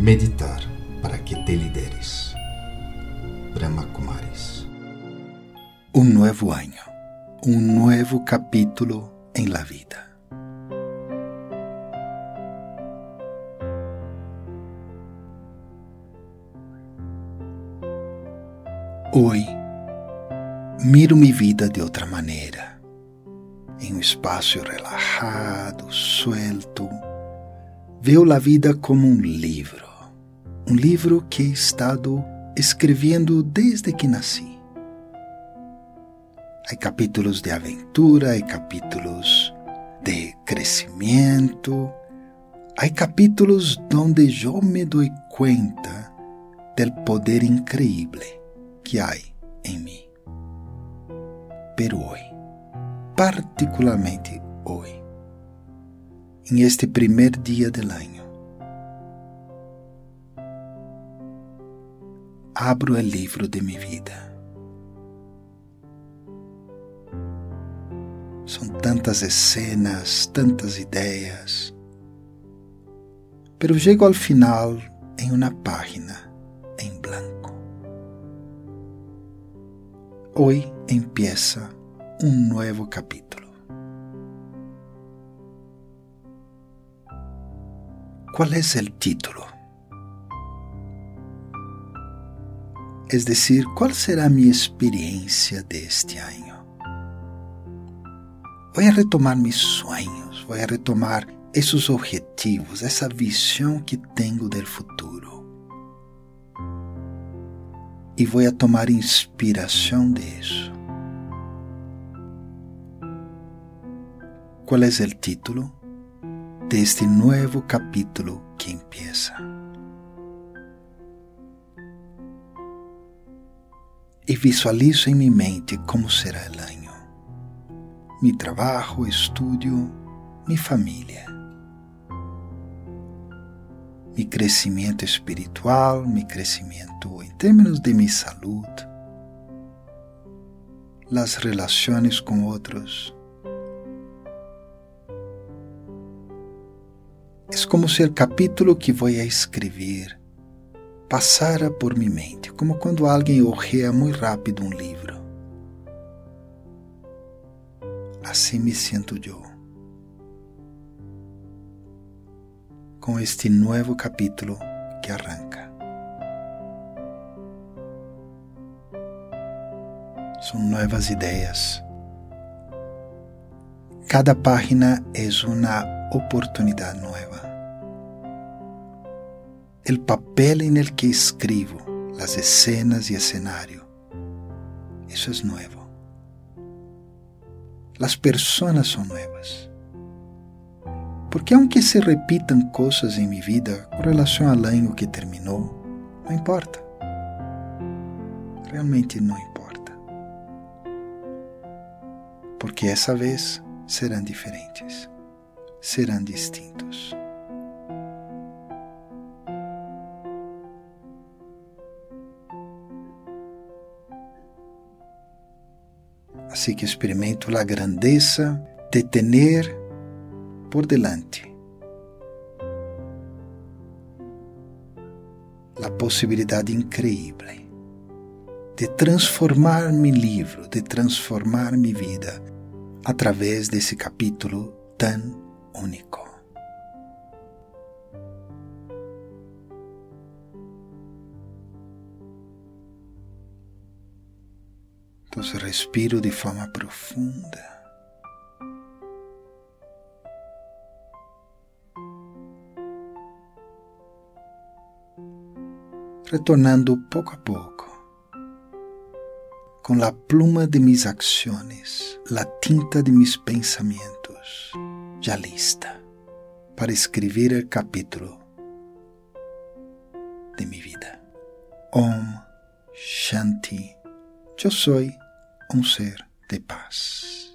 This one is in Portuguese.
Meditar para que te lideres. Brahma Kumaris. Un nuevo año, un nuevo capítulo en la vida. Hoy miro mi vida de outra maneira, em um espaço relajado, suelto. Veo a vida como um livro, um livro que he estado escrevendo desde que nasci. Há capítulos de aventura, há capítulos de crescimento, há capítulos onde eu me dou conta do poder increíble que há em mim. Pero hoje, particularmente hoje, em este primeiro dia do ano, abro o livro de minha vida. São tantas cenas, tantas ideias, pero chego ao final em uma página em branco. Hoy empieza un nuevo capítulo. ¿Cuál es el título? Es decir, ¿cuál será mi experiencia de este año? Voy a retomar mis sueños, voy a retomar esos objetivos, esa visión que tengo del futuro. E vou a tomar inspiração de isso. Qual é o título de este novo capítulo que empieza? E visualizo em minha mente como será o ano, mi trabalho, estudo, mi família, mi crescimento espiritual, mi crescimento em termos de minha saúde, as relações com outros. É como se o capítulo que vou escrever passara por minha mente, como quando alguém orreia muito rápido um livro. Assim me sinto eu. Com este novo capítulo que arranca. São novas ideias. Cada página é uma oportunidade nova. O papel em el que escribo, as escenas e escenario, isso é novo. As pessoas são novas. Porque aunque se repitam coisas em minha vida com relação ao ano que terminou, não importa. Realmente não importa. Porque essa vez serão diferentes, serão distintos. Assim que experimento a grandeza de ter por delante a possibilidade incrível de transformar meu livro, de transformar minha vida através desse capítulo tão único. Então, respiro de forma profunda. retornando pouco a pouco, com a pluma de mis acciones, a tinta de mis pensamentos, já lista para escrever o capítulo de minha vida. Om Shanti. Eu sou um ser de paz.